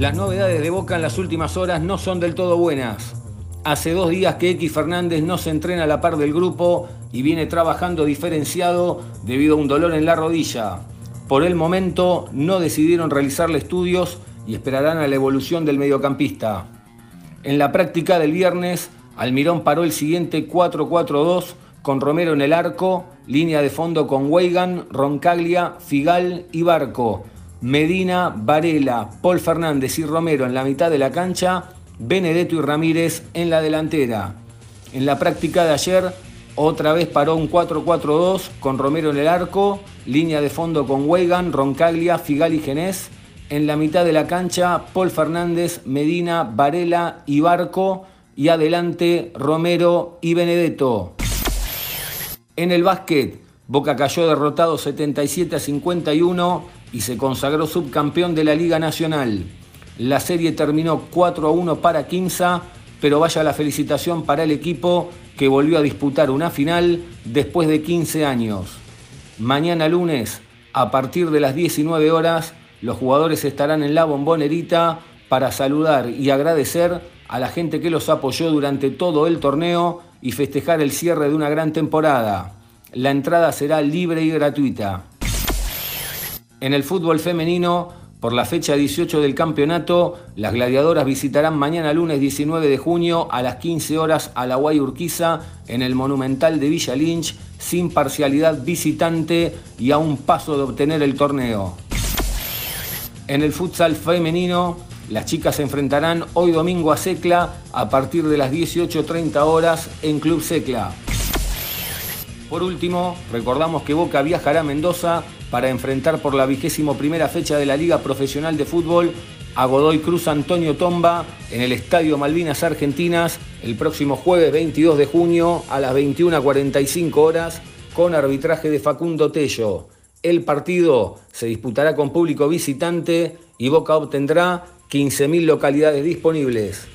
Las novedades de Boca en las últimas horas no son del todo buenas. Hace dos días que X Fernández no se entrena a la par del grupo y viene trabajando diferenciado debido a un dolor en la rodilla. Por el momento no decidieron realizarle estudios y esperarán a la evolución del mediocampista. En la práctica del viernes, Almirón paró el siguiente 4-4-2 con Romero en el arco, línea de fondo con Weigan, Roncaglia, Figal y Barco. Medina, Varela, Paul Fernández y Romero en la mitad de la cancha, Benedetto y Ramírez en la delantera. En la práctica de ayer, otra vez paró un 4-4-2 con Romero en el arco, línea de fondo con Weigan, Roncaglia, Figal y Genés. En la mitad de la cancha, Paul Fernández, Medina, Varela y Barco. Y adelante, Romero y Benedetto. En el básquet, Boca cayó derrotado 77 a 51 y se consagró subcampeón de la Liga Nacional. La serie terminó 4 a 1 para Quinza, pero vaya la felicitación para el equipo que volvió a disputar una final después de 15 años. Mañana lunes, a partir de las 19 horas, los jugadores estarán en la bombonerita para saludar y agradecer a la gente que los apoyó durante todo el torneo y festejar el cierre de una gran temporada. La entrada será libre y gratuita. En el fútbol femenino, por la fecha 18 del campeonato, las gladiadoras visitarán mañana lunes 19 de junio a las 15 horas a la Guay Urquiza en el Monumental de Villa Lynch, sin parcialidad visitante y a un paso de obtener el torneo. En el futsal femenino, las chicas se enfrentarán hoy domingo a Secla a partir de las 18.30 horas en Club Secla. Por último, recordamos que Boca viajará a Mendoza para enfrentar por la vigésimo primera fecha de la Liga Profesional de Fútbol a Godoy Cruz Antonio Tomba en el Estadio Malvinas Argentinas el próximo jueves 22 de junio a las 21.45 horas con arbitraje de Facundo Tello. El partido se disputará con público visitante y Boca obtendrá 15.000 localidades disponibles.